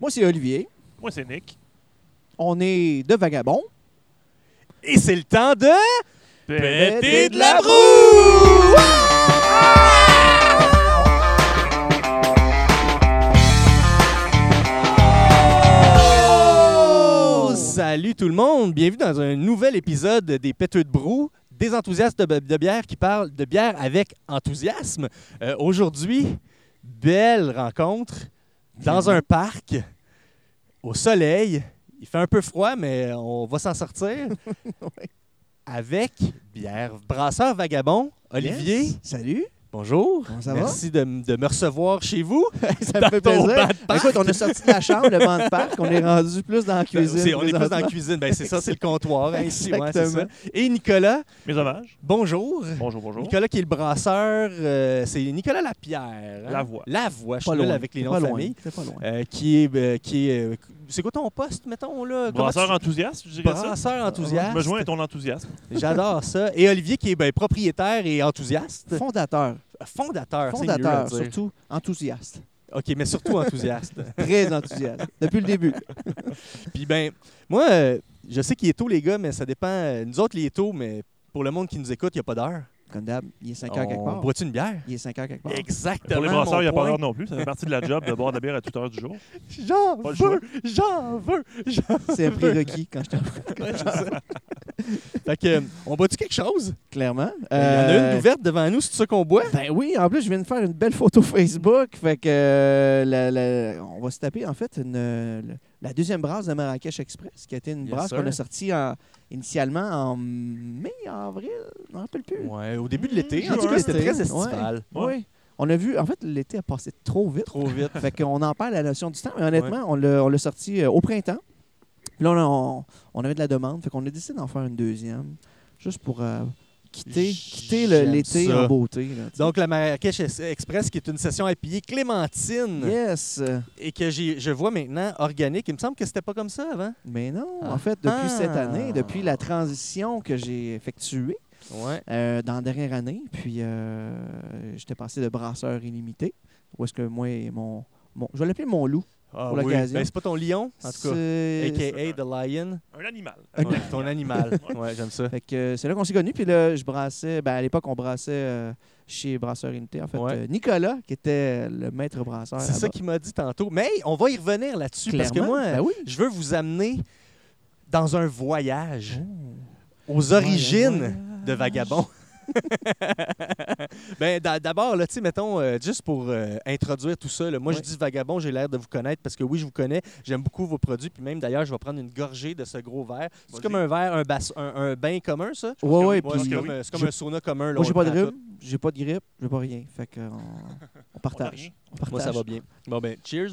Moi, c'est Olivier. Moi, c'est Nick. On est de Vagabond. Et c'est le temps de... Péter de la broue! Oh! Salut tout le monde, bienvenue dans un nouvel épisode des Péteux de Brou, des enthousiastes de, de bière qui parlent de bière avec enthousiasme. Euh, Aujourd'hui, belle rencontre dans un parc, au soleil. Il fait un peu froid, mais on va s'en sortir. Ouais. Avec bière brasseur vagabond, Olivier. Yes. Salut. Bonjour. Comment ça va? Merci de, me recevoir chez vous. ça Dans me fait ton plaisir. Écoute, on est sorti de la chambre, le banc de parc. On est rendu plus dans la cuisine. C'est- on est plus dans la cuisine. Ben, c'est ça, c'est le comptoir. hein, ouais, ça. Et Nicolas, Mes hommages. bonjour. Bonjour, bonjour. Nicolas qui est le brasseur, euh, c'est Nicolas Lapierre. hein? Lavoie. Lavoie, je Pas suis nul loin. avec les noms pas de loin. famille. C'est pas loin. Euh, qui est, euh, qui est euh, c'est quoi ton poste, mettons là? Brasseur tu- enthousiaste, je dirais ça. Brasseur enthousiaste. Je me joins à ton enthousiasme. J'adore ça. Et Olivier qui est ben, propriétaire et enthousiaste, Fondateur. fondateur, mieux Fondateur, surtout enthousiaste. Ok, mais surtout enthousiaste. Très enthousiaste. Depuis le début. Puis ben, moi, euh, je sais qu'il est tôt les gars, mais ça dépend. Nous autres, il est tôt, mais pour le monde qui nous écoute, il n'y a pas d'heure. Comme d'hab, il est 5 heures quelque On part. boit-tu une bière? Il est 5 heures quelque part. Exactement. Pour les brasseurs, il n'y a pas d'heure non plus. Ça fait partie de la job de boire de la bière à toute heure du jour. J'en veux, j'en veux, C'est un prérequis quand je t'en fait que, euh, on boit-tu quelque chose? Clairement. Il y en a Euh, une ouverte devant nous, c'est ça qu'on boit? Ben oui, en plus, je viens de faire une belle photo Facebook. Fait que euh, la- la- on va se taper, en fait, une, euh, la deuxième brasse de Marrakech Express, qui a été une Yes, brasse qu'on a sortie en- initialement en mai, avril, je ne me rappelle plus. Ouais, au début de l'été. Mmh, En tout cas, c'était très estival. Oui. On a vu, en fait, l'été a passé trop vite. Trop vite. fait qu'on en perd la notion du temps, mais honnêtement, on l'a on l'a sorti euh, au printemps. Puis là, on, a- on- on avait de la demande, fait qu'on a décidé d'en faire une deuxième, juste pour euh, quitter, quitter l'été en beauté. là. Donc, la Marrakech Es- Express, qui est une session IPA Clémentine, yes! et que j'ai- je vois maintenant organique. Il me semble que c'était pas comme ça avant. Mais non, Ah. en fait, depuis Ah. cette année, depuis la transition que j'ai effectuée Ouais. euh, dans la dernière année, puis euh, j'étais passé de brasseur illimité, où est-ce que moi, et mon, mon- je vais l'appeler mon loup. Ah, Pour oui. l'occasion. Ben, c'est pas ton lion, en tout cas. C'est- A.K.A. The Lion. Un animal. Un- Ouais, ton animal. Ouais, j'aime ça. Fait que euh, c'est là qu'on s'est connus. Puis là, je brassais. Ben, à l'époque, on brassait euh, chez Brasseur Unité. En fait, Ouais. euh, Nicolas, qui était le maître brasseur. C'est ça qu'il m'a dit tantôt. Mais hey, on va y revenir là-dessus parce que moi, Ben oui. je veux vous amener dans un voyage Oh. aux origines Voyage. de Vagabond. ben, d'a- d'abord, là, tu sais, mettons, euh, juste pour euh, introduire tout ça, là, moi, je dis Vagabond, j'ai l'air de vous connaître parce que oui, je vous connais, j'aime beaucoup vos produits, puis même d'ailleurs, je vais prendre une gorgée de ce gros verre. C'est comme un verre, un, bas- un, un bain commun, ça? Ouais, ouais. Ouais, puis c'est comme, oui. euh, c'est comme J'ai- un sauna commun. Là, moi, j'ai pas de rhume, j'ai pas de grippe, j'ai pas rien. Fait que on, partage. On. Moi, ça va bien. Bon, ben, cheers.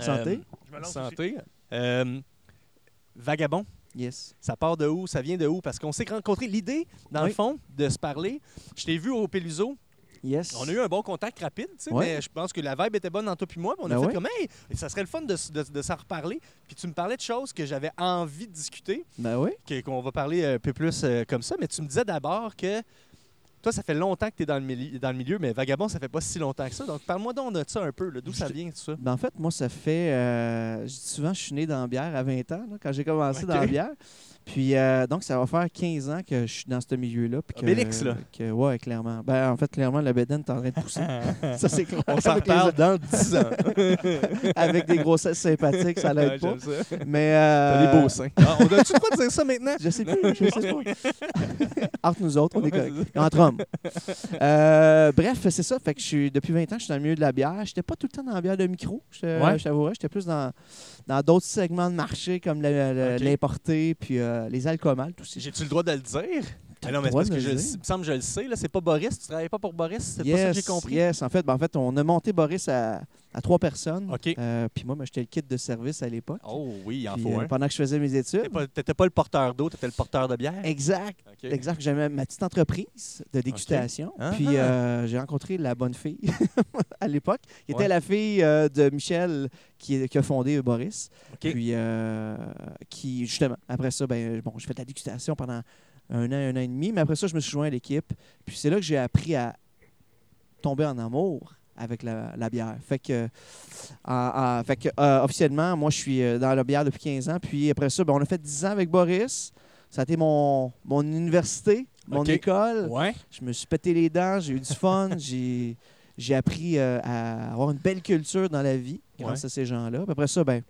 Santé. Je me lance aussi. santé. Euh, Vagabond. Yes. Ça part de où? Ça vient de où? Parce qu'on s'est rencontrés. L'idée, dans Oui. le fond, de se parler, je t'ai vu au Peluso. Yes. On a eu un bon contact rapide, tu sais, Ouais. mais je pense que la vibe était bonne entre toi puis moi. On a Ben fait ouais. comme, hey, ça serait le fun de, de, de s'en reparler. Puis tu me parlais de choses que j'avais envie de discuter, Ben oui. qu'on va parler un peu plus euh, comme ça. Mais tu me disais d'abord que toi, ça fait longtemps que tu es dans le, dans le milieu, mais Vagabond, ça fait pas si longtemps que ça. Donc parle-moi donc de ça un peu. D'où ça vient, tout ça? Ben, en fait, moi, ça fait. euh, souvent, je suis né dans la bière à 20 ans, là, quand j'ai commencé dans la bière. Puis, euh, donc, ça va faire 15 ans que je suis dans ce milieu-là. puis que- Obélix, là. Que, ouais, clairement. Ben, en fait, clairement, le bédaine est en train de pousser. ça, c'est clair. On s'en Avec les- reparle dans 10 ans. Avec des grossesses sympathiques, ça l'aide Ouais, pas. ça. Mais. T'as euh, des beaux seins. Ah, on a-tu le droit de dire ça maintenant? Je sais plus, je sais pas. Entre nous autres, on est correct. Entre hommes. Euh, bref, c'est ça. Fait que je suis, depuis 20 ans, je suis dans le milieu de la bière. J'étais pas tout le temps dans la bière de micro, je Ouais. je t'avouerais. J'étais plus dans dans d'autres segments de marché comme l'importé puis euh, les alcools. J'ai-tu le droit de le dire? Ah non, mais parce que je, il me semble que je le sais. Là, c'est pas Boris. Tu travailles pas pour Boris. C'est yes, pas ça que j'ai compris? Yes, en fait, ben, en fait, on a monté Boris à, à trois personnes. OK. Euh, puis moi, ben, j'étais le kit de service à l'époque. Oh oui, il en Puis, faut euh, un. pendant que je faisais mes études. T'étais pas, pas le porteur d'eau, t'étais le porteur de bière? Exact. Exact. J'avais ma petite entreprise de dégustation. Ah. Puis euh, j'ai rencontré la bonne fille à l'époque, qui était la fille euh, de Michel qui, qui a fondé Boris. Puis euh, qui, justement, après ça, ben, bon, j'ai fait de la dégustation pendant un an, un an et demi, mais après ça, je me suis joint à l'équipe. Puis c'est là que j'ai appris à tomber en amour avec la, la bière. Fait que, fait que euh, officiellement, moi, je suis euh, dans la bière depuis 15 ans. Puis après ça, ben, on a fait 10 ans avec Boris. Ça a été mon, mon université, mon école. Ouais. Je me suis pété les dents, j'ai eu du fun, j'ai, j'ai appris euh, à avoir une belle culture dans la vie grâce Ouais. à ces gens-là. Puis après ça, ben,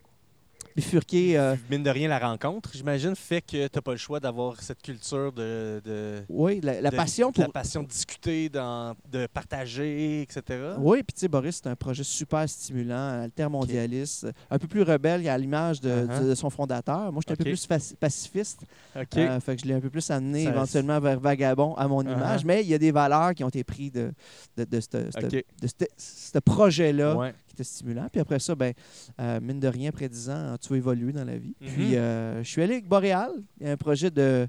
bifurqué. euh, Mine de rien, la rencontre, j'imagine, fait que tu n'as pas le choix d'avoir cette culture de. de- oui, la, la de- passion pour. La passion de discuter, de partager, etc. Oui, puis tu sais, Boris, c'est un projet super stimulant, altermondialiste, un peu plus rebelle à l'image de, Uh-huh. de- de son fondateur. Moi, j'étais OK. un peu plus pacifiste, OK. euh, fait que je l'ai un peu plus amené Ça- éventuellement vers Vagabond à mon Uh-huh. image, mais il y a des valeurs qui ont été prises de, de, de ce projet-là Ouais. Stimulant. Puis après ça, ben, euh, mine de rien, après 10 ans, tu vas évoluer dans la vie. Mhm. Puis euh, je suis allé avec Boréal. Il y a un projet de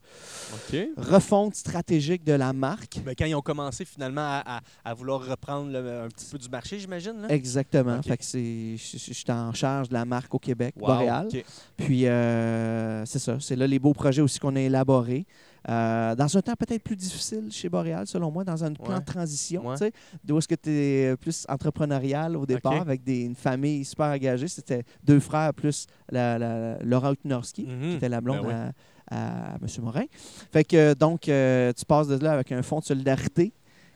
refonte stratégique de la marque. Ben, quand ils ont commencé finalement à, à- à vouloir reprendre le- un petit peu du marché, j'imagine. Exactement. Fait que c'est, je suis en charge de la marque au Québec, Wow, Boréal. Puis euh, c'est ça. C'est là les beaux projets aussi qu'on a élaborés. Euh, dans un temps peut-être plus difficile chez Boréal, selon moi, dans un plan Ouais. de transition, Ouais. tu sais, d'où est-ce que tu es plus entrepreneurial au départ, avec des, une famille super engagée. C'était deux frères plus la, la- Laura Utnorski, Mhm. qui était la blonde Ben ouais. à, à M. Morin. Fait que donc, euh, tu passes de là avec un fonds de solidarité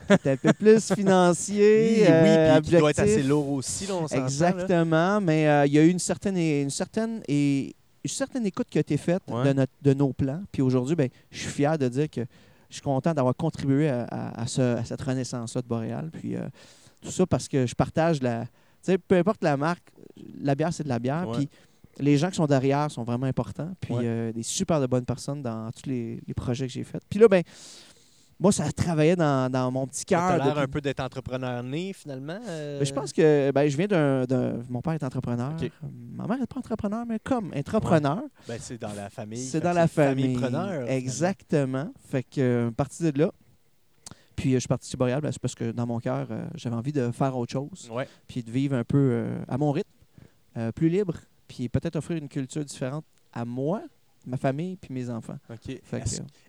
qui était un peu plus financier. Oui, euh, oui, puis qui doit être assez lourd aussi, là, on là. Exactement, mais euh, il y a eu une certaine, une certaine, et, une certaine écoute qui a été faite Ouais. de, notre, de nos plans. Puis aujourd'hui, ben, je suis fier de dire que je suis content d'avoir contribué à, à- à ce- à cette renaissance-là de Boréal. Puis euh, tout ça parce que je partage la. Tu sais, peu importe la marque, la bière, c'est de la bière. Ouais. Puis les gens qui sont derrière sont vraiment importants. Puis Ouais. euh, des super de bonnes personnes dans tous les, les projets que j'ai faits. Puis là, ben, moi, ça travaillait dans, dans mon petit Tu cœur. as l'air depuis- un peu d'être entrepreneur né, finalement. euh, ben, je pense que ben, je viens d'un, Mon père est entrepreneur. Ma mère n'est pas entrepreneur, mais comme entrepreneur. ben, c'est dans la famille. C'est Fait dans la famille. finalement. Exactement. Fait que euh, parti de là. Puis euh, je suis parti chez Boréal, ben, c'est parce que dans mon cœur, euh, j'avais envie de faire autre chose. Ouais. Puis de vivre un peu à mon rythme, plus libre. Puis peut-être offrir une culture différente à moi, ma famille, puis mes enfants.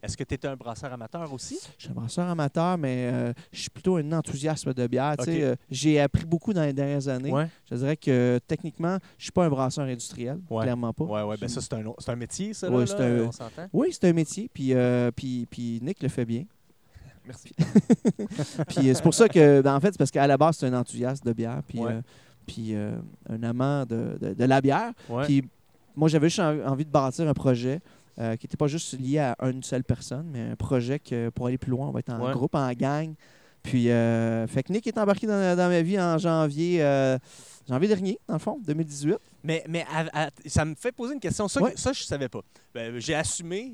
Est-ce que tu étais un brasseur amateur aussi? je suis un brasseur amateur, mais euh, je suis plutôt un enthousiasme de bière. Euh, j'ai appris beaucoup dans les dernières années. Ouais. Je dirais que techniquement, je suis pas un brasseur industriel, Ouais. clairement pas. Ouais, ouais. Ben, ça, c'est un, c'est un métier, ça, là, là, un- on s'entend? Oui, c'est un métier, puis, euh, puis, puis Nick le fait bien. Merci. Puis c'est pour ça que, ben, en fait, c'est parce qu'à la base, c'est un enthousiaste de bière, puis, puis un amant de, de- de la bière. Puis moi, j'avais juste en- envie de bâtir un projet euh, qui n'était pas juste lié à une seule personne, mais un projet que pour aller plus loin, on va être en Ouais. groupe, en gang. Puis, euh, fait que Nick est embarqué dans, dans ma vie en janvier, euh, janvier dernier, dans le fond, 2018. Mais, mais à- à- ça me fait poser une question. Ça, Ouais. ça je savais pas. Ben, j'ai assumé.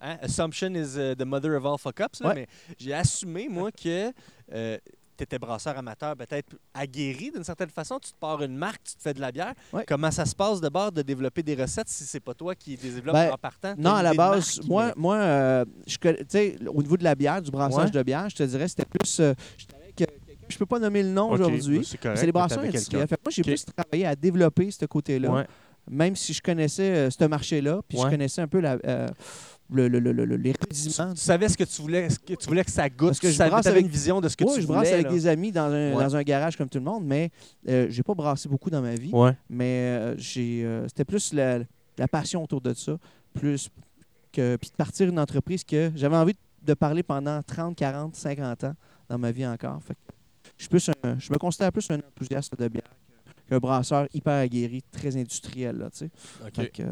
hein, assumption is uh, the mother of all fuck-ups. là, Ouais. Mais j'ai assumé, moi, que tu étais brasseur amateur, peut-être aguerri d'une certaine façon. Tu te pars une marque, tu te fais de la bière. Ouais. Comment ça se passe de bord de développer des recettes si c'est pas toi qui les développe Ben, en partant? Non, à la base, marque, moi, mais- moi euh, je au niveau de la bière, du brassage Ouais. de bière, je te dirais, c'était plus. euh, je euh, quelqu'un, je peux pas nommer le nom aujourd'hui. ben, c'est les brasseurs industriels. moi, j'ai plus travaillé à développer ce côté-là, Ouais. même si je connaissais euh, ce marché-là, puis Ouais. je connaissais un peu la, euh, le, le- le- le- le- les Tu, tu savais ce que tu voulais, ce que tu voulais que ça goûte. Parce que tu je brasse avec- une vision de ce que Oui, tu je voulais. brasse avec là. des amis dans un, Ouais. dans un garage comme tout le monde, mais euh, j'ai pas brassé beaucoup dans ma vie. Ouais. Mais euh, j'ai, euh, c'était plus la, la passion autour de ça, plus que puis de partir une entreprise que j'avais envie de parler pendant 30, 40, 50 ans dans ma vie encore. Fait que je, suis plus un- je me considère plus un enthousiaste de bière qu'un brasseur hyper aguerri, très industriel. Là, tu sais. OK. Fait que, euh,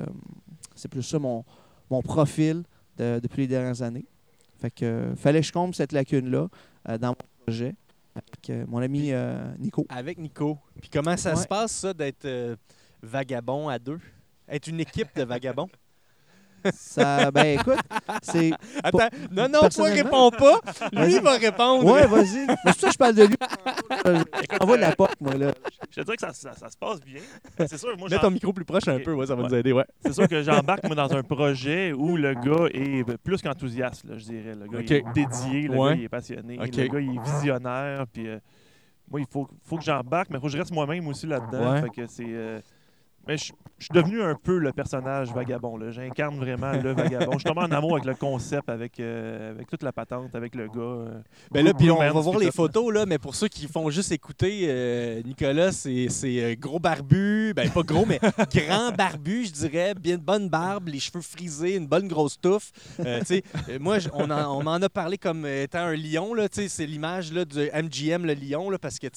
c'est plus ça mon, mon profil de- depuis les dernières années. Fait que euh, fallait que je comble cette lacune-là euh, dans mon projet avec euh, mon ami Nico. Avec Nico. Puis comment ça Ouais. se passe, ça, d'être vagabond à deux? Être une équipe de vagabonds? Ça, ben écoute, c'est. Attends, non, non, toi, réponds pas. Lui, il va répondre. Ouais, vas-y. C'est ça que je parle de lui. De la porte, moi, là. Je te dirais que ça, ça- ça se passe bien. C'est sûr, moi, Mets ton micro plus proche un peu, ouais, ça va Ouais. nous aider, ouais. c'est sûr que j'embarque moi, dans un projet où le gars est plus qu'enthousiaste, là, je dirais. Le gars il est dédié, le Ouais. gars il est passionné, le gars il est visionnaire. Puis, euh, moi, il faut, faut que j'embarque, mais il faut que je reste moi-même aussi là-dedans. Ouais. Fait que c'est. euh, mais je, suis devenu un peu le personnage vagabond. J'incarne vraiment le vagabond. Je suis tombé en amour avec le concept, avec, euh, avec toute la patente, avec le gars. euh, Ben là, puis on va voir les photos, là, mais pour ceux qui font juste écouter, euh, Nicolas, c'est gros barbu, ben pas gros, mais grand barbu, je dirais, bien de bonne barbe, les cheveux frisés, une bonne grosse touffe. Moi, on, en- on m'en a parlé comme étant un lion, c'est l'image du MGM, le lion, là, parce que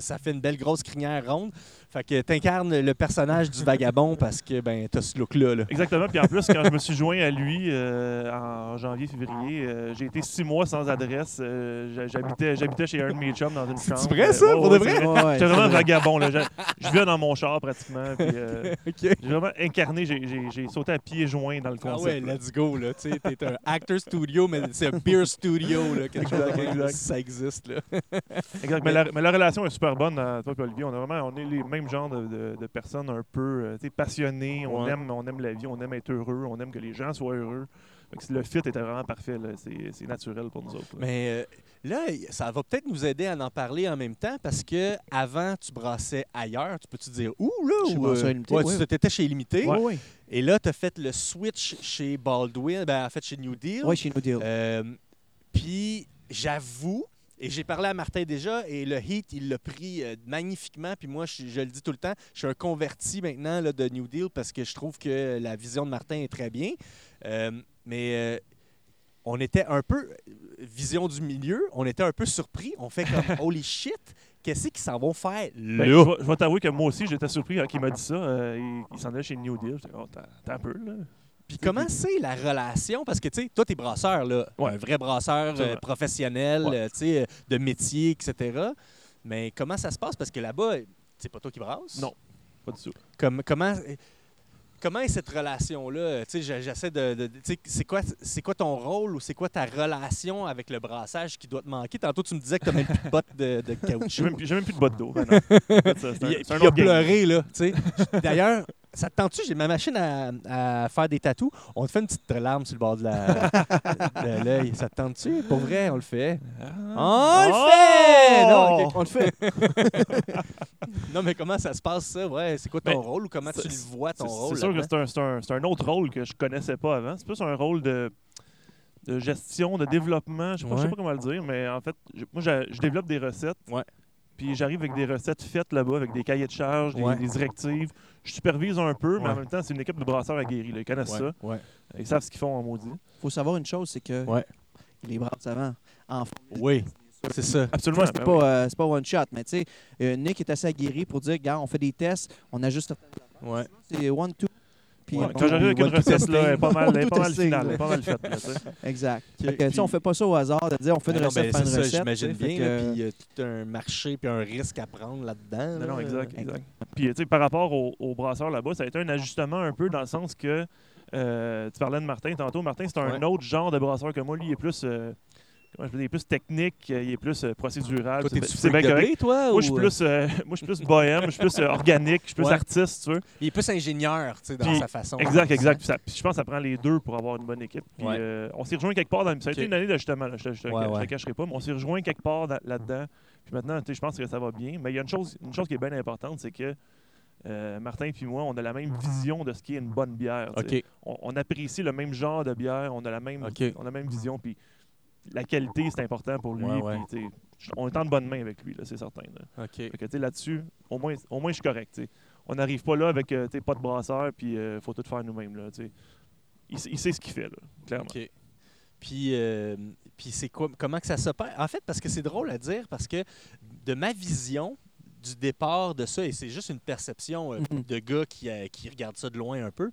ça fait une belle grosse crinière ronde. Fait que t'incarnes le personnage du vagabond parce que ben t'as ce look-là. là. Exactement. Puis en plus, quand je me suis joint à lui euh, en janvier-février, euh, j'ai été six mois sans adresse. Euh, J'habitais j'habitais chez un de mes chums dans une chambre. vrai, ça, pour de c'est vrai? Ouais, ouais, J'étais vraiment c'est un vrai. vagabond. Là. Je, je vivais dans mon char pratiquement. Puis, euh, OK. j'ai vraiment incarné. j'ai- J'ai j'ai sauté à pieds joints dans le Ah concept. ouais, là. let's go, là. Tu sais, t'es un actor studio, mais c'est un beer studio, là. Quelque chose Exact, même, exact. ça existe, là. Exact. Mais, la, mais la relation est super bonne, toi et Olivier. On, a vraiment, on est les mêmes genres de, de- de personnes un peu euh, tu sais, passionnées. On, Ouais. aime, on aime la vie, on aime être heureux, on aime que les gens soient heureux. Le fit était vraiment parfait. C'est c'est naturel pour nous autres. là. Mais euh, là, ça va peut-être nous aider à en parler en même temps parce que avant tu brassais ailleurs. Tu peux-tu dire où, là? Chez ou, euh, ouais, oui. tu étais chez. Ouais, ouais. Et là, tu as fait le switch chez Baldwin, ben, en fait, chez New Deal. Ouais, chez nous Deal. Euh, Puis, j'avoue, et j'ai parlé à Martin déjà, et le Heat, il l'a pris euh, magnifiquement. Puis moi, je, je le dis tout le temps, je suis un converti maintenant là, de New Deal parce que je trouve que la vision de Martin est très bien. Euh, mais euh, on était un peu, vision du milieu, on était un peu surpris. On fait comme, holy shit, qu'est-ce qu'ils s'en vont faire Ben, là? je vais, je vais t'avouer que moi aussi, j'étais surpris quand il m'a dit ça. Euh, il il s'en allait chez New Deal. J'étais, oh, t'as t'as un peu, là. Puis comment c'est la relation? Parce que, tu sais, toi, t'es brasseur, là. Ouais. Un vrai brasseur euh, professionnel, Ouais. euh, tu sais, euh, de métier, etc. Mais comment ça se passe? Parce que là-bas, c'est pas toi qui brasses. Non. Pas du tout. Comme, comment, comment est cette relation-là? Tu j'essaie de... tu c'est quoi, c'est quoi ton rôle ou c'est quoi ta relation avec le brassage qui doit te manquer? Tantôt, tu me disais que t'as même plus de bottes de, caoutchouc. j'ai même plus de bottes d'eau. ben Il, il a game. pleuré, là. tu sais. D'ailleurs, ça te tente-tu? J'ai ma machine à, à faire des tatous. On te fait une petite larme sur le bord de l'œil. Ça te tente-tu? Pour vrai, on le fait. On le fait! Non, ok. On le fait. Non, mais comment ça se passe, ça? Ouais, c'est quoi ton Ben, rôle ou comment tu le vois, ton rôle? C'est sûr que c'est un, autre rôle que je connaissais pas avant. C'est plus un rôle de, de gestion, de développement. Je sais pas, je sais pas comment le dire, mais en fait, moi, je, je développe des recettes. Ouais. Puis j'arrive avec des recettes faites là-bas, avec des cahiers de charges, des, Ouais. des directives. Je supervise un peu, mais Ouais. en même temps, c'est une équipe de brasseurs aguerris. Ils connaissent Ouais, ça. ouais. Ils savent ce qu'ils font en maudit. faut savoir une chose, c'est que Ouais. les brasses avant, en Oui, c'est ça. Absolument. c'est ben pas, euh, c'est pas one shot, mais tu sais, euh, Nick est assez aguerri pour dire, gars, on fait des tests, on ajuste Ouais. c'est one, two. Puis Ouais, quand j'arrive avec une recette, là, elle est pas mal, pas mal tester, finale, elle là. est pas mal faite. là, tu sais. Exact. Que, on puis- fait pas ça au hasard de dire on fait une non, recette, une ça, recette. j'imagine bien. que- Puis il y a tout un marché puis un risque à prendre là-dedans. Non, exact, exact. Puis, tu sais, par rapport au, au brasseur là-bas, ça a été un ajustement un peu dans le sens que euh, tu parlais de Martin tantôt. Martin, c'est un Ouais. autre genre de brasseur que moi. Lui, il est plus, euh, comment je peux dire, il est plus technique, euh, il est plus euh, procédural. Toi, C'est- bien correct. toi? Moi, je suis plus, euh, moi, je suis plus bohème, je suis plus euh, organique, je suis plus Ouais. artiste, tu veux. Il est plus ingénieur, tu sais, dans Puis- sa façon. Exact, exact. Puis ça- puis je pense que ça prend les deux pour avoir une bonne équipe. Puis, Ouais. euh, on s'est rejoint quelque part dans Ça a été une année d'ajustement, là, je te, je te- Ouais, cacherai pas, mais on s'est rejoint quelque part dans- là-dedans. Puis maintenant, tu sais, je pense que ça va bien. Mais il y a une chose, une chose qui est bien importante, c'est que euh, Martin et moi, on a la même vision de ce qui est une bonne bière. On, on apprécie le même genre de bière, on a la même, OK. on a la même vision. Puis la qualité, c'est important pour lui. Ouais, ouais. puis, tu sais, on est en bonne main avec lui, c'est certain. là. Fait que, là-dessus, au moins, au moins, je suis correct. On n'arrive pas là avec euh, pas de brasseur, puis il faut tout faire nous-mêmes. là. Il, sait- il sait ce qu'il fait, là, clairement. Puis, euh, puis c'est quoi, comment que ça s'opère? En fait, parce que c'est drôle à dire, parce que de ma vision du départ de ça, et c'est juste une perception euh, Mhm. de gars qui, euh, qui regarde ça de loin un peu,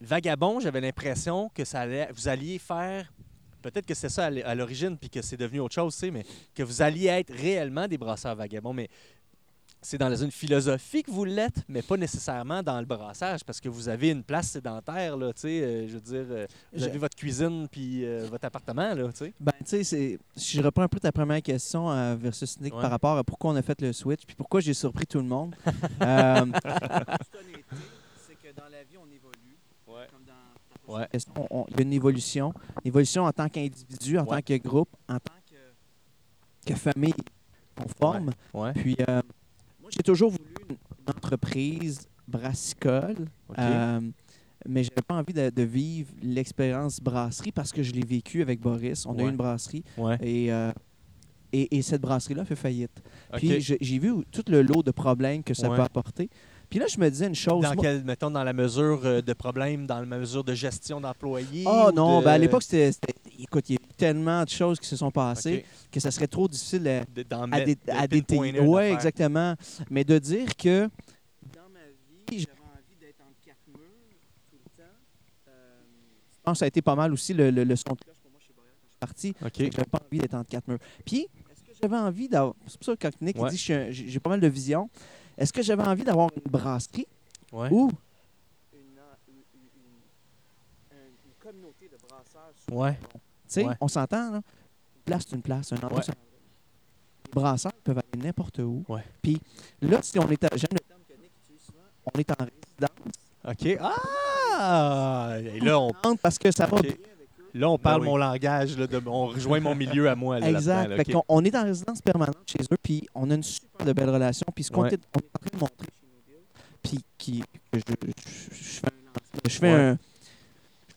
Vagabond, j'avais l'impression que ça allait, vous alliez faire, peut-être que c'est ça à l'origine, puis que c'est devenu autre chose, tu sais, mais que vous alliez être réellement des brasseurs vagabonds, mais c'est dans une philosophie que vous l'êtes, mais pas nécessairement dans le brassage, parce que vous avez une place sédentaire, là, tu sais, euh, je veux dire, euh, vous Je- votre cuisine puis euh, votre appartement, là, tu sais. Ben, tu sais, c'est- si je reprends un peu ta première question euh, versus Nick Ouais. par rapport à pourquoi on a fait le switch, puis pourquoi j'ai surpris tout le monde. euh, c'est que dans la vie, on évolue. Ouais. question, on- il y a une évolution? Une évolution en tant qu'individu, en Ouais. tant que groupe, en tant que, que famille qu'on forme. Ouais. Puis, euh, moi, j'ai toujours voulu une, une entreprise brassicole. OK. Euh, mais j'avais pas envie de, de vivre l'expérience brasserie parce que je l'ai vécu avec Boris. On a eu une brasserie ouais. et, euh, et, et cette brasserie-là fait faillite. Puis j'ai vu tout le lot de problèmes que ça peut apporter. Puis là, je me disais une chose. Dans quel, mettons, dans la mesure euh, de problème, dans la mesure de gestion d'employés? Ah non, de- ben à l'époque, c'était. Écoute, il y a eu tellement de choses qui se sont passées que ça serait trop difficile à, De- à, dé- à détailler. Oui, exactement. Mais de dire que dans ma vie, j'avais envie d'être entre quatre murs tout le temps. Euh, je pense que ça a été pas mal aussi le, le, le son de cloche pour moi chez Boréal quand je suis parti. OK. J'avais pas envie d'être entre quatre murs. Puis, est-ce que j'avais envie d'avoir. C'est pour ça que quand Nick Ouais. dit j'ai j'ai pas mal de vision. Est-ce que j'avais envie d'avoir une brasserie Ouais. ou une, une- une- une communauté de brasseurs sur Ouais. Tu sais, Ouais. on s'entend, là. Une place, c'est une place. Un endroit, Ouais. Les brasseurs peuvent aller n'importe où. Ouais. Puis là, si on est à, j'aime le terme que Nick utilise souvent, on est en résidence. OK. Ah! Et là, on, Parce que ça va OK. Là, on parle Ben oui. mon langage. Là, de, on rejoint mon milieu à moi. Là, Exact. là. Fait on est en résidence permanente chez eux, puis on a une super de belle relation. Puis ce qu'on Ouais. est, on est en train de montrer puis qui, que je, je- je fais un je fais Ouais. un.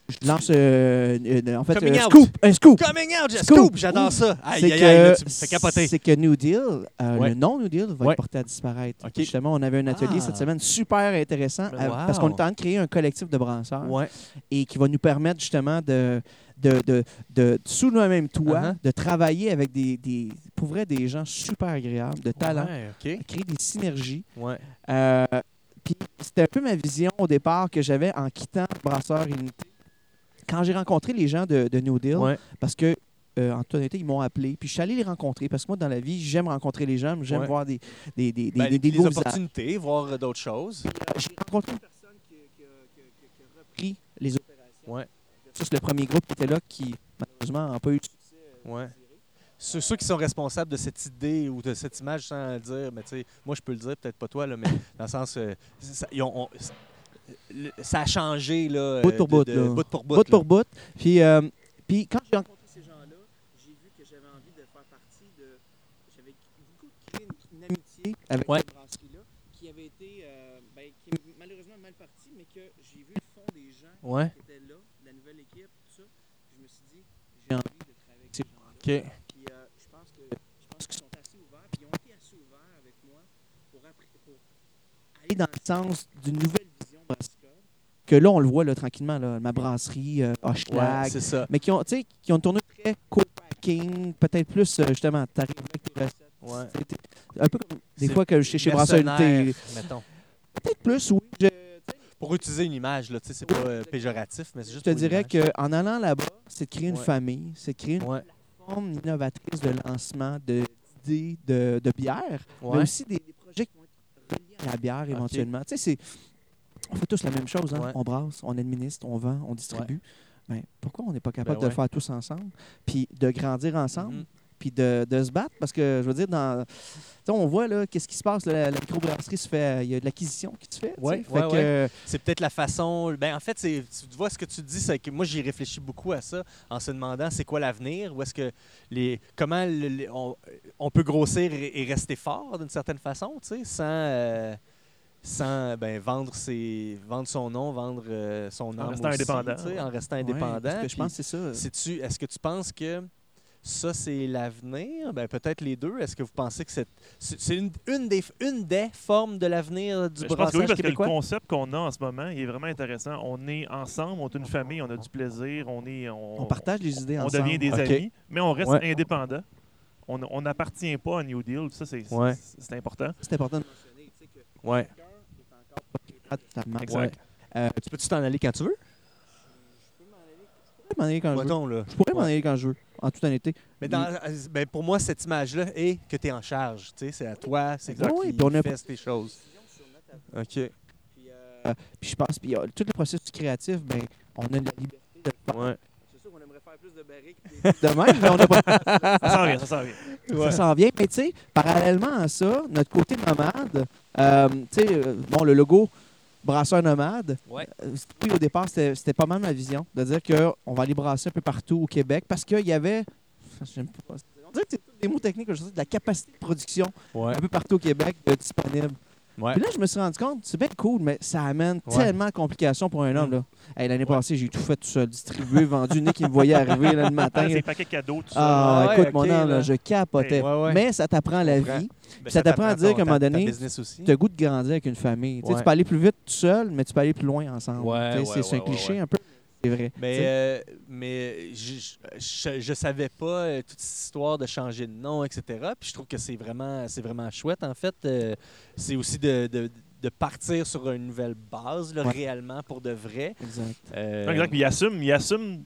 Je lance, euh, une- en fait, Coming un out. scoop. Un scoop. Coming out, Scoop. scoop! J'adore ça. Aïe, C'est aïe, aïe, là, que, tu me fais capoter. c'est que New Deal, euh, Ouais. le nom New Deal va Ouais. être porté à disparaître. OK. Justement, on avait un atelier Ah. cette semaine super intéressant Ben, euh, wow. parce qu'on est en train de créer un collectif de brasseurs Ouais. et qui va nous permettre justement de, de, de, de- sous le même toit, Uh-huh. de travailler avec des, des, pour vrai, des gens super agréables, de talent, Ouais, OK. créer des synergies. Ouais. Euh, Puis c'était un peu ma vision au départ que j'avais en quittant Brasseur Unité. Quand j'ai rencontré les gens de, de New Deal, Ouais. parce que, euh, en toute honnêteté, ils m'ont appelé. Puis je suis allé les rencontrer. Parce que moi, dans la vie, j'aime rencontrer les gens. J'aime Ouais. voir des, des, des, des, Ben, des, opportunités, voir euh, d'autres choses. J'ai rencontré une personne qui, qui qui a- qui repris les opérations. Ouais. C'est le premier groupe qui était là qui, malheureusement, n'a pas eu de succès. euh, Ouais. Ceux, ceux qui sont responsables de cette idée ou de cette image, sans le dire, mais tu sais, moi je peux le dire, peut-être pas toi, là, mais dans le sens, euh, ça, ils ont- on- le- ça a changé là, Bout euh, pour bout, bout pour bout. bout pour bout. Puis, euh, puis quand j'ai rencontré ces gens-là, j'ai vu que j'avais envie de faire partie de. J'avais beaucoup créé une, une amitié avec Ouais. cette brasserie-là qui avait été. euh, ben, qui est malheureusement mal partie, mais que j'ai vu le fond des gens Ouais. qui étaient là, la nouvelle équipe, tout ça. Je me suis dit, j'ai envie de travailler avec ces gens-là. OK. Puis euh, je pense que je pense qu'ils sont assez ouverts, puis ils ont été assez ouverts avec moi pour, aller dans le sens d'une nouvelle. Que là, on le voit là, tranquillement, là, ma brasserie, euh, Ouais, Hochelag, c'est ça. mais qui ont, qui ont tourné très co-packing, peut-être plus euh, justement, t'arrives avec tes recettes. Ouais. Un peu comme des fois que chez, chez mettons. Peut-être plus, oui. Je, Pour utiliser une image, là, c'est pas euh, péjoratif, mais c'est je juste te pour dirais qu'en allant là-bas, c'est de créer une Ouais. famille, c'est de créer une Ouais. forme innovatrice de lancement de- d'idées de, de bière, mais aussi des, des projets qui vont être reliés à la bière éventuellement. Tu sais, c'est- on fait tous la même chose. hein. Ouais. On brasse, on administre, on vend, on distribue. Mais pourquoi on n'est pas capable Ben de le faire tous ensemble, puis de grandir ensemble, Mhm. puis de, de se battre? Parce que, je veux dire, dans, on voit là, qu'est-ce qui se passe. là, la, la microbrasserie se fait, il y a de l'acquisition qui se fait. Fait ouais, que, ouais. C'est peut-être la façon. Ben, en fait, tu vois ce que tu dis, c'est que moi, j'y réfléchis beaucoup à ça en se demandant c'est quoi l'avenir, où est-ce que les, comment le- les- on, on peut grossir et, et rester fort d'une certaine façon, tu sais, sans, euh, sans ben, vendre, ses, vendre son nom, vendre euh, son âme restant aussi, indépendant, en restant Ouais, indépendant. parce que je pense que c'est ça. est-ce que tu penses que ça, c'est l'avenir? Ben, peut-être les deux. Est-ce que vous pensez que c'est, une, une, des, une des formes de l'avenir du Ben, Je pense que oui, parce que le concept qu'on a en ce moment, il est vraiment intéressant. On est ensemble, on est une famille, on a du plaisir, on est, on, On partage les idées on ensemble. devient des amis, mais on reste Ouais. indépendant. On on n'appartient pas à New Deal, ça c'est c'est- Ouais. important. C'est important de mentionner que Ouais. Ouais. Euh, Tu peux-tu t'en aller quand tu veux? je pourrais m'en aller quand je veux. Là. Je pourrais m'en aller quand je veux, en toute honnêteté. Mais dans, euh, ben, pour moi, cette image-là est que tu es en charge. C'est à toi, c'est toi Oui, qui a- fais tes choses. OK. Puis, euh, puis je pense, puis euh, tout le processus créatif, ben, on a de la liberté de le faire. Ouais. C'est sûr qu'on aimerait faire plus de barriques de même, mais on n'a pas Ça s'en vient, ça s'en vient. Ça s'en vient. Mais tu sais, parallèlement à ça, notre côté nomade, euh, tu sais, euh, bon, le logo brasseur nomade, Ouais. euh, oui, au départ, c'était c'était pas mal ma vision, de dire qu'on va aller brasser un peu partout au Québec parce qu'il y avait, j'aime pas, on dirait que c'est tous des mots techniques, je sais, de la capacité de production Ouais. un peu partout au Québec disponible. Ouais. Puis là, je me suis rendu compte, c'est bien cool, mais ça amène Ouais. tellement de complications pour un homme. Mm. là. Hey, L'année passée, j'ai tout fait tout seul, distribué, vendu, Nick qui me voyait arriver là, le matin. Ces là. paquets cadeaux, tout ça. Ah, Ouais, écoute, mon homme, là. là, je capotais. Ouais, ouais. Mais ça t'apprend la vie. Ben, ça t'apprend à dire qu'à un moment donné. Tu as le goût de grandir avec une famille. Tu sais, Ouais. Tu peux aller plus vite tout seul, mais tu peux aller plus loin ensemble. C'est c'est un ouais, cliché ouais. un peu. C'est vrai. Mais, euh, mais je, je, je savais pas euh, toute cette histoire de changer de nom, etc. Puis je trouve que c'est vraiment, c'est vraiment chouette. En fait, Euh, c'est aussi de, de, de partir sur une nouvelle base, là, Ouais. réellement, pour de vrai. Exact. Euh, Non, exact. Puis ils assument, ils assument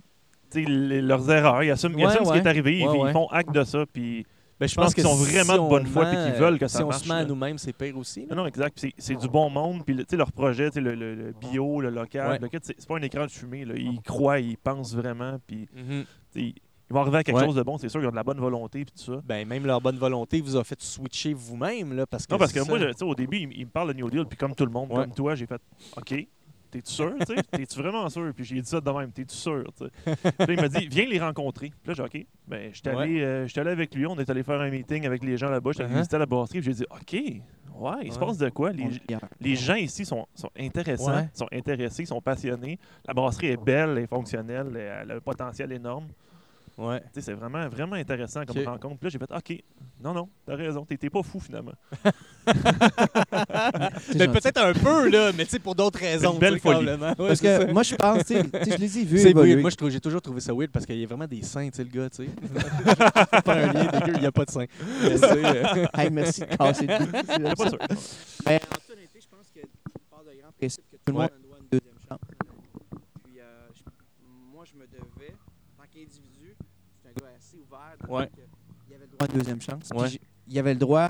tu sais, les- leurs erreurs, ils assument, ils Ouais, assument ce qui est arrivé, ils- Ouais, ils, font acte de ça. Puis ben, je pense pense qu'ils sont vraiment si de bonne on foi puis ment, qu'ils veulent que si ça on marche, se ment à nous-mêmes, c'est pire aussi. Non, non, exact. Puis C'est c'est du bon monde. Puis le- tu sais, leur projet, tu sais, le, le- le bio, le local, Ouais. le kit, c'est c'est pas un écran de fumée. Là. Ils croient, ils pensent vraiment. Puis Mhm. tu sais, ils vont arriver à quelque Ouais. chose de bon. C'est sûr qu'ils ont de la bonne volonté. Puis tout ça. Ben, même leur bonne volonté vous a fait switcher vous-même. Là, parce que Non, parce que moi, au début, ils, ils me parlent de New Deal. Puis comme tout le monde, Ouais. comme toi, j'ai fait OK. T'es-tu sûr? T'es-tu vraiment sûr? Puis j'ai dit ça de même. T'es-tu sûr? Puis là, il m'a dit, viens les rencontrer. Puis là, j'ai dit, OK. Ben, j'étais Ouais. allé, euh, allé avec lui. On est allé faire un meeting avec les gens là-bas. J'étais allé Uh-huh. visiter la brasserie. Puis j'ai dit, OK. Ouais, il se passe de quoi? Les, gens ici sont, sont intéressants, Ouais. sont intéressés, sont passionnés. La brasserie est belle, elle est fonctionnelle, elle a un potentiel énorme. Ouais. Tu sais, c'est vraiment, vraiment intéressant comme Ok. rencontre. Puis là, j'ai fait OK, non, non, t'as raison, t'es pas fou finalement. C'est Ben, gentil. peut-être un peu, là, mais tu sais, pour d'autres raisons. une belle folie. probablement. Ouais, Parce que ça. moi, je pense, tu sais, je les ai vus C'est weird. Moi, je trouve- j'ai toujours trouvé ça weird parce qu'il y a vraiment des seins, tu sais, le gars, tu sais. Faire un lien dégueu, il n'y a pas de seins. Mais, euh, Hey, merci de casser. J'étais pas sûr. Ben, en toute honnêteté, je pense que je pars de grand principe que tout le Ouais. monde a le droit à une deuxième chance. Puis, euh, je- moi, je me devais, en tant qu'individu, c'est un gars assez ouvert, de Ouais. y avait le droit à une deuxième chance. Puis Ouais. il y avait le droit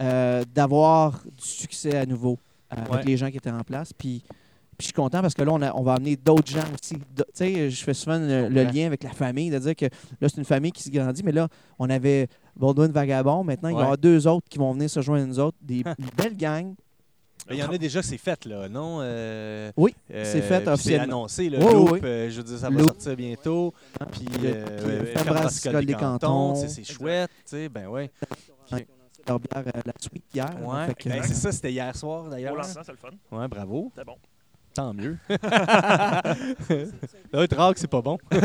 euh, d'avoir du succès à nouveau euh, Ouais. avec les gens qui étaient en place. Puis, puis je suis content parce que là, on, a- on va amener d'autres gens aussi. Tu sais, je fais souvent le, lien avec la famille, de dire que là, c'est une famille qui se grandit, mais là, on avait Baldwin Vagabond. Maintenant, il va y avoir deux autres qui vont venir se joindre à nous autres. Des une belle gang. Il y en a déjà, c'est fait, là, non? Euh, Oui, euh, c'est fait puis C'est officiellement. annoncé, le Oui, oui, Loop, oui. euh, je veux dire, ça va Loop. sortir bientôt. Puis, euh, puis, des Cantons. c'est c'est chouette, tu sais, ben ouais. Leur bière euh, la suite hier. Ouais, ben, c'est ça, c'était hier soir, Pour d'ailleurs. l'instant, c'est le fun. Ouais, bravo. C'est bon. Tant mieux. Là, être rare que c'est pas bon.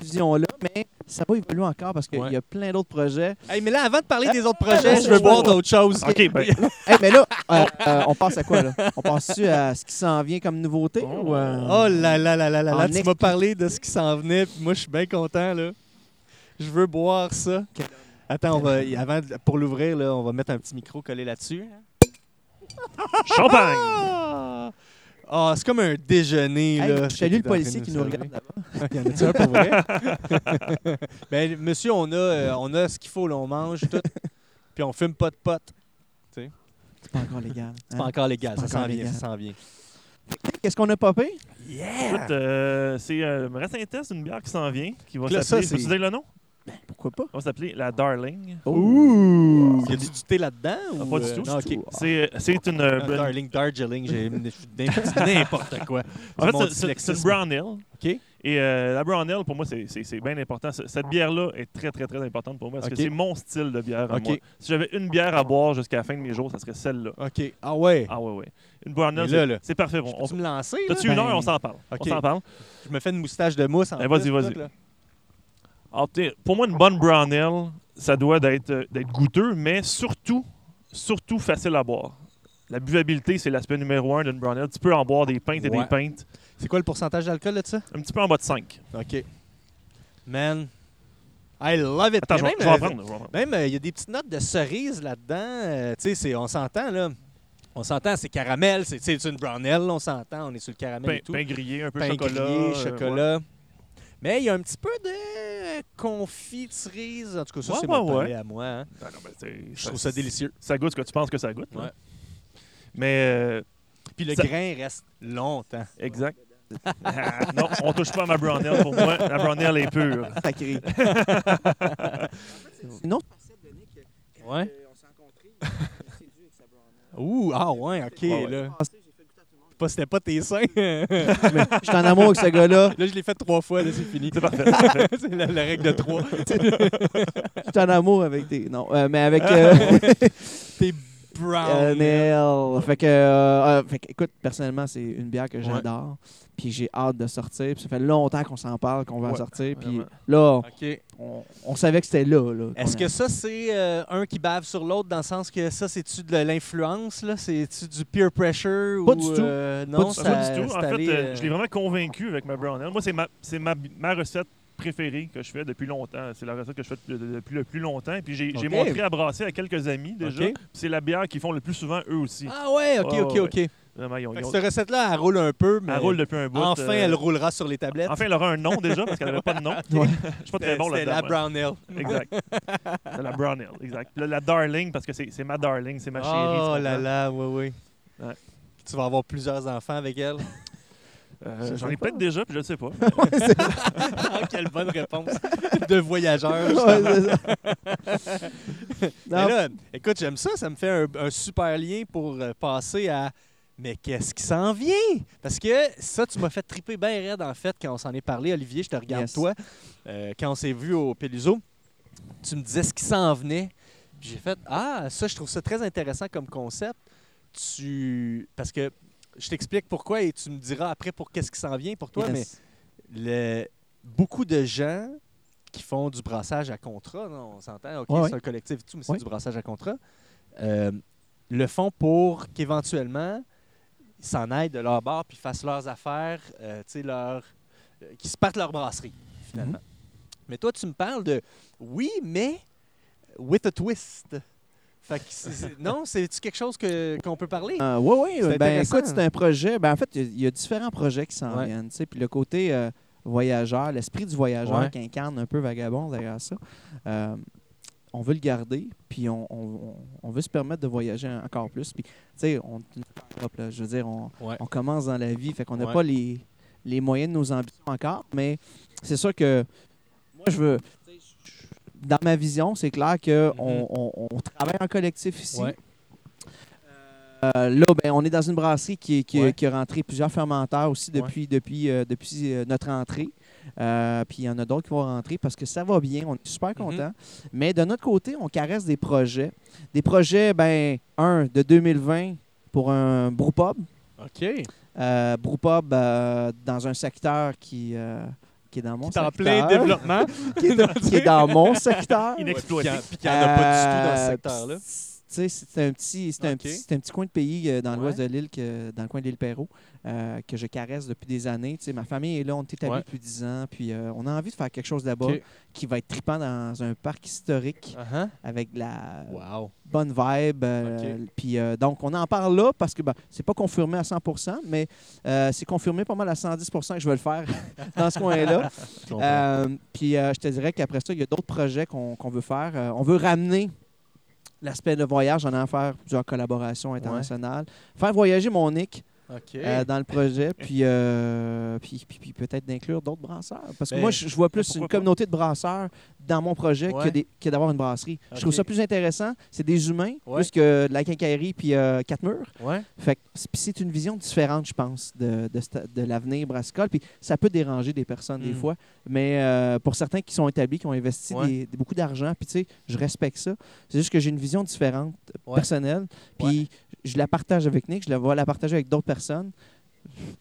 vision-là, mais ça va évoluer encore parce qu'il Ouais. y a plein d'autres projets. Hey, mais là, avant de parler des autres projets, oh, je veux boire oh. d'autres choses. OK, ben, Hey, mais là, euh, euh, on passe à quoi, là? On passe-tu à ce qui s'en vient comme nouveauté? Oh. ou, euh, Oh là là là là là là, tu m'as parlé de ce qui s'en venait, puis moi je suis bien content là. Je veux boire ça. Quel- Attends, on va, avant, pour l'ouvrir, là, on va mettre un petit micro collé là-dessus. champagne! Ah, c'est comme un déjeuner. Hey, là, je salue le policier qui nous regarde là-bas. Il y en a-tu un pour vrai? ben, monsieur, on a, euh, on a ce qu'il faut, là, on mange tout. Puis on fume pas de potes. C'est pas encore légal. C'est hein? pas encore légal, ça pas s'en encore vient, légal. ça s'en vient. Qu'est-ce qu'on a popé? Yeah! Écoute, euh, c'est euh, me reste un test d'une bière qui s'en vient, qui va Là, ça, s'appeler. c'est- Peux-tu dire le nom? Pourquoi pas? Elle va s'appeler la Darling. Ouh! Y a-tu du thé là-dedans? Ah, ou, pas du euh, tout. non, ok. C'est c'est une. euh, Un une- Darling, Darjeeling, j'ai n'importe quoi. en C'est fait, c'est- c'est c'est une brown ale. OK. Et euh, la brown ale, pour moi, c'est- c'est c'est bien important. Ce- Cette bière-là est très, très, très importante pour moi parce que c'est mon style de bière à OK. moi. Si j'avais une bière à boire jusqu'à la fin de mes jours, ça serait celle-là. OK. Ah ouais. Ah ouais, ouais. Une brown ale, c'est- c'est parfait. On, on- Tu me lancer? là? T'as-tu une Ben, heure? On s'en parle. On s'en parle. Je me fais une moustache de mousse en Ben, vas-y, vas-y. Là. Alors, pour moi, une bonne brown ale, ça doit d'être euh, d'être goûteux, mais surtout, surtout facile à boire. La buvabilité, c'est l'aspect numéro un d'une brown ale. Tu peux en boire des pintes et Ouais. des pintes. C'est quoi le pourcentage d'alcool de ça? Un petit peu en bas de 5. OK. Man, I love it. Attends, Il y je a vais même, je vais en euh, prendre. je vais en prendre. Même, euh, il y a des petites notes de cerise là-dedans. euh, tu sais, on s'entend, là. On s'entend, c'est caramel, c'est une brown ale, on s'entend, on est sur le caramel Pain, et tout. pain grillé, un peu Pain chocolat. grillé, euh, chocolat. Mais il y a un petit peu de confit de cerise. En tout cas, ça, Ouais, c'est ouais, mon palais à moi. hein. ouais. Non, ben, Je trouve ça délicieux. Ça goûte ce que tu penses que ça goûte. Ouais. Mais, euh, Puis le Ça- grain reste longtemps. exact. Ah, non, on touche pas à ma brown ale. Pour moi, la brown ale est pure. Sacré. Une autre facette de Nick, quand Ouais. euh, on s'est rencontrés, ale. Ouh, ah ouais, ok, Ouais, ouais. là. Pas, c'était pas tes seins. Mais je suis en amour avec ce gars-là. Là, je l'ai fait trois fois, là, c'est fini. C'est parfait. parfait. c'est la, la règle de trois. Je suis en amour avec tes. Non, euh, mais avec. euh, T'es brown. Euh. Fait que, euh, euh, fait que, écoute, personnellement, c'est une bière que j'adore. Puis j'ai hâte de sortir. Puis ça fait longtemps qu'on s'en parle, qu'on va en Ouais, sortir. Puis là, on, on savait que c'était là. là Est-ce que ça, c'est euh, un qui bave sur l'autre dans le sens que ça, c'est-tu de l'influence, là? C'est-tu du peer pressure? Pas ou, du tout. euh, Pas non, du ça- Pas du tout. En fait, allé, je l'ai vraiment convaincu avec ma brown ale. Moi, c'est ma, c'est ma, ma recette préférée que je fais depuis longtemps. C'est la recette que je fais depuis, le plus longtemps. Puis j'ai montré à brasser à quelques amis déjà. C'est la bière qu'ils font le plus souvent eux aussi. Ah ouais, OK, Ouais, OK, ouais, OK. Vraiment, ils ont, Fait ils que ont- cette recette-là, elle roule un peu, mais elle roule depuis un bout. enfin, euh, elle roulera sur les tablettes. Enfin, elle aura un nom déjà parce qu'elle n'avait pas de nom. Je suis pas très bon là-dedans. la moi. brown ale. Exact. C'est la brown ale, exact. La darling, parce que c'est c'est ma darling, c'est ma chérie. Oh là là, oui, oui. Ouais. Tu vas avoir plusieurs enfants avec elle. Euh, Je J'en ai peut-être déjà, puis je ne sais pas. Ah, quelle bonne réponse de voyageur. Ouais. Mais là, écoute, j'aime ça. Ça me fait un, un super lien pour euh, passer à. Mais qu'est-ce qui s'en vient? Parce que ça, tu m'as fait triper bien raide, en fait, quand on s'en est parlé. Olivier, je te regarde, Yes. toi. Euh, quand on s'est vu au Peluso, tu me disais ce qui s'en venait. J'ai fait Ah, ça, je trouve ça très intéressant comme concept. Tu. Parce que je t'explique pourquoi et tu me diras après pour qu'est-ce qui s'en vient pour toi. Mais le- beaucoup de gens qui font du brassage à contrat, non, on s'entend, OK, Ouais, c'est ouais. un collectif et tout, mais c'est Ouais. du brassage à contrat, euh, le font pour qu'éventuellement, ils s'en aillent de leur bar puis fassent leurs affaires, euh, tu sais, leur, euh, qu'ils se partent leur brasserie, finalement. Mhm. Mais toi, tu me parles de oui, mais with a twist. Fait que non, c'est-tu quelque chose que- qu'on peut parler? oui, oui. C'est Ben, écoute, c'est un projet. Ben, en fait, il y a- il y, a différents projets qui s'en Ouais. viennent. Puis le côté euh, voyageur, l'esprit du voyageur Ouais. qui incarne un peu vagabond derrière ça, euh, on veut le garder. Puis on, on- veut se permettre de voyager encore plus. Puis, tu sais, on, je veux dire, on, Ouais. on commence dans la vie, fait qu'on n'a pas les, les moyens de nos ambitions encore, mais c'est sûr que moi, je veux. Dans ma vision, c'est clair qu'on Mhm. on, on travaille en collectif ici. Ouais. Euh, là, ben, on est dans une brasserie qui, qui, Ouais. qui a rentré plusieurs fermenteurs aussi depuis, depuis, euh, depuis euh, notre entrée. Euh, puis il y en a d'autres qui vont rentrer parce que ça va bien, on est super contents. Mais de notre côté, on caresse des projets. Des projets, ben, un, de 2020 pour un brewpub. OK. Brewpub dans un secteur qui, qui est dans mon Qui est en secteur. plein développement. qui, est, qui est dans mon secteur. Inexploité. Puis qu'il n'y en a pas du tout dans ce Euh, secteur-là. Sais, C'est un, petit, c'est un, petit, c'est un petit coin de pays euh, dans l'ouest Ouais. de l'île, que- dans le coin de l'île Perrault, euh, que je caresse depuis des années. Tu sais, ma famille est là, on est établis Ouais. depuis 10 ans, puis euh, on a envie de faire quelque chose là-bas qui va être trippant dans un parc historique Uh-huh. avec de la Wow. bonne vibe. euh. Puis donc, on en parle là parce que ben, c'est pas confirmé à 100% mais c'est confirmé pas mal à 110% que je vais le faire dans ce coin-là. Puis je te dirais qu'après ça, il y a d'autres projets qu'on qu'on veut faire. On veut ramener l'aspect de voyage, en en faire plusieurs collaborations internationales. Faire voyager mon Nick Euh, dans le projet, puis, euh, puis, puis- puis peut-être d'inclure d'autres brasseurs. Parce que Ben, moi, je, je vois plus une pas? communauté de brasseurs dans mon projet Ouais. que des- que d'avoir une brasserie. Je trouve ça plus intéressant. C'est des humains, Ouais. plus que de la quincaillerie puis euh, quatre murs. ouais. Fait que c'est- puis c'est une vision différente, je pense, de, de, de l'avenir brassicole. Puis ça peut déranger des personnes des Mm. fois, mais pour certains qui sont établis, qui ont investi des- beaucoup d'argent, puis tu sais, je respecte ça. C'est juste que j'ai une vision différente, personnelle. Puis je la partage avec Nick, je la vais la partager avec d'autres personnes.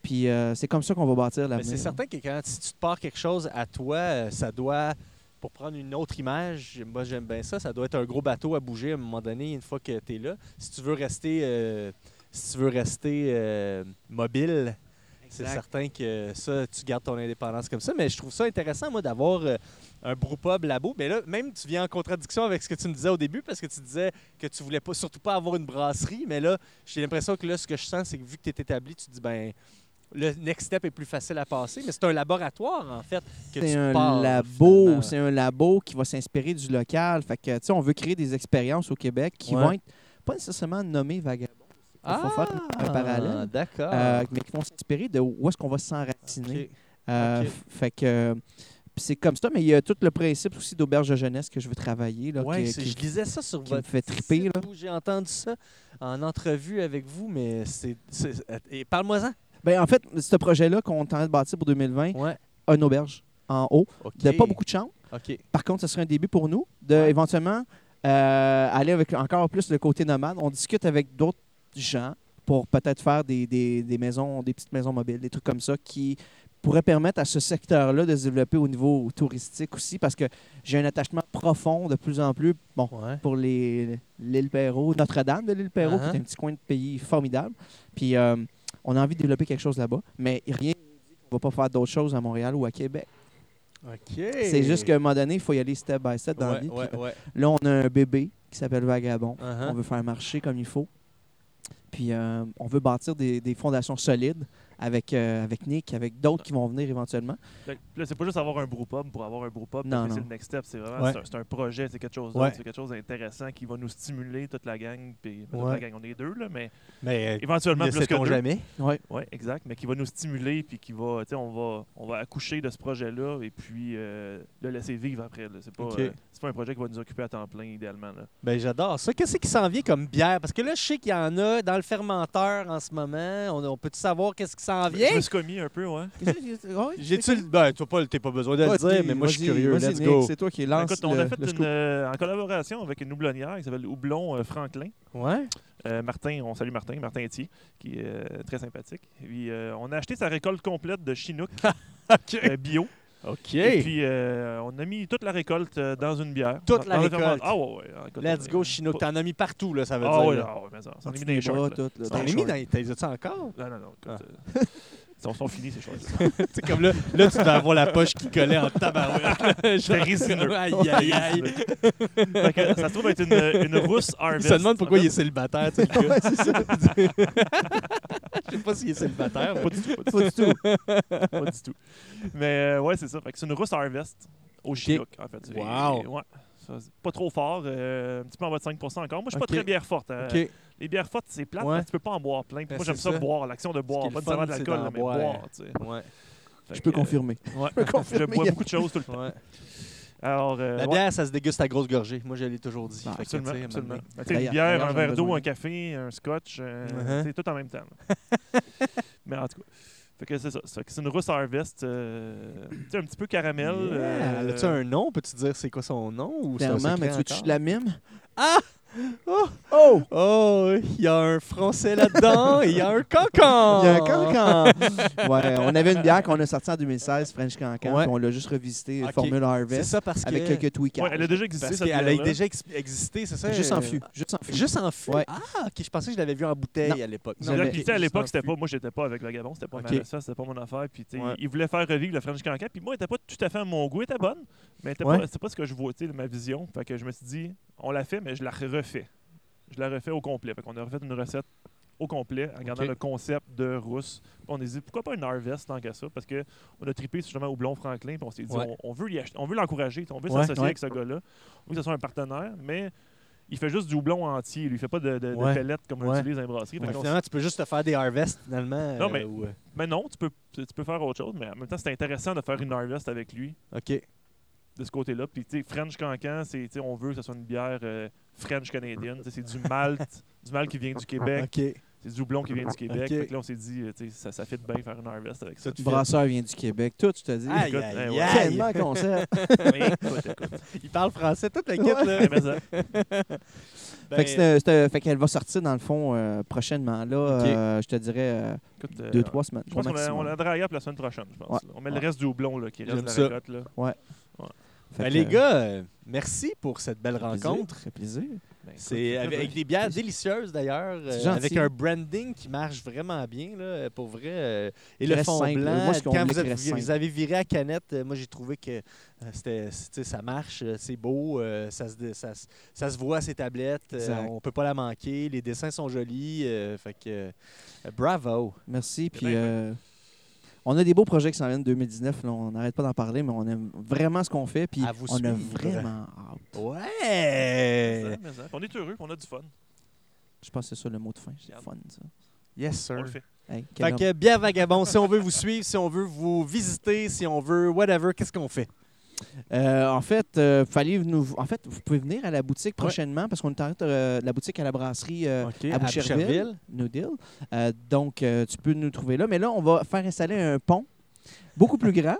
Puis euh, c'est comme ça qu'on va bâtir Mais l'avenir. c'est certain que quand si tu te pars quelque chose à toi, euh, ça doit, pour prendre une autre image, moi j'aime bien ça, ça doit être un gros bateau à bouger à un moment donné une fois que tu es là. Si tu veux rester, euh, si tu veux rester euh, mobile, c'est certain que ça, tu gardes ton indépendance comme ça. Mais je trouve ça intéressant, moi, d'avoir euh, un brewpub labo. Mais là, même, tu viens en contradiction avec ce que tu me disais au début parce que tu disais que tu voulais pas, surtout pas avoir une brasserie. Mais là, j'ai l'impression que là, ce que je sens, c'est que vu que tu es établi, tu te dis, ben, le next step est plus facile à passer. Mais c'est un laboratoire, en fait, que C'est tu un pars, labo, c'est un labo qui va s'inspirer du local. Fait que, tu sais, on veut créer des expériences au Québec qui Ouais. vont être pas nécessairement nommées vagabonds. Il faut faire un parallèle. Ah, D'accord. euh, mais qui vont s'inspirer de où est-ce qu'on va s'enraciner. Ok. Euh, Fait que. c'est comme ça, mais il y a tout le principe aussi d'auberge de jeunesse que je veux travailler. Là, Ouais, qui- c'est- qui- je lisais ça sur qui me votre fait triper, J'ai entendu ça en entrevue avec vous, mais c'est. et Parle-moi-en. Ben, en fait, ce projet-là qu'on est en train de bâtir pour 2020, Ouais. une auberge en haut, OK. de pas beaucoup de chambres. OK. Par contre, ce serait un début pour nous de Ouais. éventuellement euh, aller avec encore plus le côté nomade. On discute avec d'autres gens pour peut-être faire des, des- des maisons, des petites maisons mobiles, des trucs comme ça qui pourraient permettre à ce secteur-là de se développer au niveau touristique aussi parce que j'ai un attachement profond de plus en plus bon, Ouais. pour les- l'île Perrault, Notre-Dame de l'île Perrault, Uh-huh. qui est un petit coin de pays formidable. Puis euh, on a envie de développer quelque chose là-bas, mais rien ne dit qu'on va pas faire d'autres choses à Montréal ou à Québec. C'est juste qu'à un moment donné, il faut y aller step by step dans la Ouais, vie. ouais, Puis ouais. Là, on a un bébé qui s'appelle Vagabond. Uh-huh. On veut faire marcher comme il faut. Puis euh, on veut bâtir des, des fondations solides avec, euh, avec Nick, avec d'autres qui vont venir éventuellement. Fait que Là, c'est pas juste avoir un brewpub pour avoir un brewpub, Non, que c'est non. le next step. C'est vraiment Ouais. c'est un, projet, c'est quelque chose Ouais. d'autre, c'est quelque chose d'intéressant qui va nous stimuler toute la gang. Puis, ben, toute Ouais. la gang, on est deux, là, mais Mais euh, éventuellement le plus que deux. jamais. Ouais. Oui, exact, mais qui va nous stimuler, puis qui va, tu sais, on va, on va accoucher de ce projet-là, et puis euh, le laisser vivre après. C'est pas, euh, pas un projet qui va nous occuper à temps plein, idéalement. Là. Ben j'adore ça. Qu'est-ce qui s'en vient comme bière? Parce que là, je sais qu'il y en a dans le fermenteur en ce moment. On, on peut-tu savoir qu'est-ce qui s'en Je vient? me suis commis un peu, ouais. J'ai-tu le. Ben, toi, pas, t'as pas besoin de le dire, mais moi, je suis curieux. Let's go. C'est toi qui lance Écoute, on a fait une, euh, en collaboration avec une houblonnière qui s'appelle Houblon euh, Franklin. Ouais. Euh, Martin, on salue Martin, Martin Etier, qui est euh, très sympathique. Puis, euh, on a acheté sa récolte complète de Chinook OK. euh, bio. OK. Et puis, euh, on a mis toute la récolte euh, dans une bière. Toute la dans récolte. ferment- Ah ouais, ouais. Écoute, Let's go, Chinook. T'en as mis partout, là, ça veut Ah dire. ouais, là. ah ouais, mais ça. On a mis Dans dans les les shorts. là. T'en as mis dans. T'as les as-tu encore? Non, non, non. Ah. écoute, euh, Ils sont, finis, ces choses. C'est comme là, là, tu devais avoir la poche qui collait en tabarouette. Résineux. Aïe, aïe, aïe. Fait que ça se trouve être une, une rousse harvest. se demande pourquoi il est célibataire, tu sais, le gars. Ça. Je sais pas s'il est célibataire. Pas du tout. Pas du tout. Pas du tout. Mais euh, ouais, c'est ça. Fait que c'est une rousse harvest au Chinook, en fait. Ouais. Ça, pas trop fort, euh, un petit peu en bas de 5% encore. Moi, je suis pas très bière forte. hein. OK. Les bières fortes, c'est plate, Ouais. que tu peux pas en boire plein. Ben, moi, j'aime ça, ça. boire, l'action de boire. Pas nécessairement de l'alcool, mais boire. boire. tu sais. Ouais. Fait Je peux que, euh, confirmer. Ouais. peux confirmer. Je bois beaucoup de choses tout le temps. Ouais. Alors, euh, La ouais, bière, ça se déguste à grosse gorgée. Moi, je l'ai toujours dit. Ah, que, absolument. Ben, une bière, un verre d'eau, un café, un scotch, euh, Uh-huh. c'est tout en même temps. mais en tout cas, fait que c'est ça. Que C'est une rousse harvest, euh, tu sais, un petit peu caramel. Yeah. euh, As-tu un nom? Peux-tu dire c'est quoi son nom? Ou Clairement, mais tu veux-tu encore? de la mime? Ah! Oh! Oh! Oh! Il y a un français là-dedans et il y a un cancan! Il y a un cancan! ouais, on avait une bière qu'on a sortie en 2016, French Cancan, Ouais. puis on l'a juste revisité. Formule C'est Harvest, ça parce que... avec quelques tweaks. Ouais, elle a déjà existé, Parce cette qu'elle a déjà ex- existé, c'est ça? Juste en fût. Juste en fût. Juste en fût? Ouais. Ah, ok, je pensais que je l'avais vu en bouteille Non. à l'époque. Non, sais, à l'époque, c'était pas, moi, j'étais pas avec Vagabond, c'était pas Ok. ma recette, c'était pas mon affaire. Puis, tu sais, Ouais. il voulait faire revivre le French Cancan, puis moi, elle était pas tout à fait à mon goût, elle était bonne, mais Ouais. pas, c'était pas ce que je vois, tu sais, de ma vision. Fait que je me suis dit, on l'a fait, mais je la refais. Je la refais au complet. Fait qu'on a refait une recette au complet en gardant le concept de rousse. On s'est dit, pourquoi pas une harvest tant qu'à ça? Parce qu'on a trippé justement au Blond Franklin, puis on s'est dit, Ouais. on, on veut l'y on veut l'encourager, on veut s'associer ouais. avec ce gars-là. On veut que ce soit un partenaire, mais il fait juste du houblon entier. Lui, il fait pas de, de, comme on Ouais. utilise dans les brasseries. Ouais, finalement, tu peux juste te faire des harvests, finalement. Non, euh, mais- ou, euh, mais non, tu peux, tu peux faire autre chose, mais en même temps, c'est intéressant de faire une harvest avec lui OK. De ce côté-là. Puis, tu sais, French Cancan, c'est, tu sais, on veut que ce soit une bière euh, French canadienne. C'est du malt, du malt qui vient du Québec, c'est du houblon qui vient du Québec. Ok. Fait que là, on s'est dit, euh, tu sais, ça, ça fait bien faire une harvest avec ça. Tu brasseur vient du Québec. Tout, tu te dis. Aïe, Écoute, aïe, eh ouais. aïe. Tellement concept. Mais écoute, écoute. Il parle français, toute la kit, Ouais. là. Ouais, mais ça- Ben, fait que fait qu'elle va sortir dans le fond euh, prochainement. Là, euh, je te dirais euh, écoute, euh, deux, trois semaines. Je pense qu'on a, on a dry up la semaine prochaine, je pense. Ouais. On met Ouais. le reste du houblon là, qui reste J'aime de la ça. récolte. Là. Fait ben, que, les euh, gars, euh, merci pour cette belle rencontre. ça fait plaisir. Ben, C'est avec, plaisir. avec des bières délicieuses d'ailleurs, euh, avec un branding qui marche vraiment bien là, pour vrai. euh, et le fond simple. blanc, Moi, quand vous, avez, vous viré à canette, euh, moi j'ai trouvé que c'était, ça marche, c'est beau, euh, ça, se, dé- ça, se- ça se voit à ces tablettes, euh, on peut pas la manquer, les dessins sont jolis, euh, fait que euh, bravo. Merci. Puis, on a des beaux projets qui s'en viennent 2019. là, on n'arrête pas d'en parler, mais on aime vraiment ce qu'on fait. Puis, À vous on a suivre. vraiment hâte. Ouais! Ça, mais ça. On est heureux, on a du fun. Je pense que c'est ça le mot de fin. C'est fun, ça. Yes, On sir. le fait. Hey, quel Fait homme. que bien vagabond, si on veut vous suivre, si on veut vous visiter, si on veut whatever, qu'est-ce qu'on fait? Euh, en fait, euh, fallait nous, en fait, vous pouvez venir à la boutique prochainement parce qu'on est en train de la boutique à la brasserie euh, à Boucherville. New Deal. Euh, donc, euh, tu peux nous trouver là. Mais là, on va faire installer un pont beaucoup plus grand.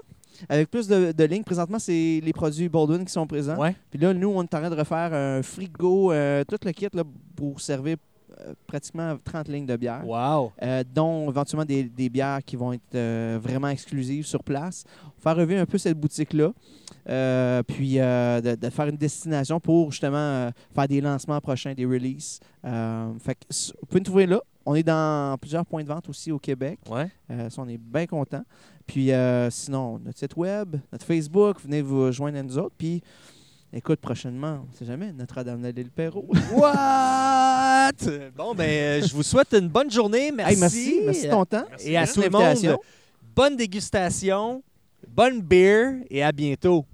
Avec plus de, de lignes. Présentement, c'est les produits Baldwin qui sont présents. Ouais. Puis là, nous, on est en train de refaire un frigo, euh, tout le kit là, pour servir euh, pratiquement 30 lignes de bière. Wow. euh, dont éventuellement des, des bières qui vont être euh, vraiment exclusives sur place. Faire revivre un peu cette boutique-là, euh, puis euh, de, de faire une destination pour justement euh, faire des lancements prochains, des releases. Euh, fait que, vous pouvez nous trouver là. On est dans plusieurs points de vente aussi au Québec. Ouais. Euh, ça, on est bien contents. Puis euh, sinon, notre site web, notre Facebook, venez vous joindre à nous autres. Puis écoute, prochainement, on ne sait jamais, Notre-Dame de l'île Perrault. What? Bon, ben, euh, je vous souhaite une bonne journée. Merci. Hey, merci, merci de ton temps. Merci Et à tout le monde, bonne dégustation, bonne beer et à bientôt.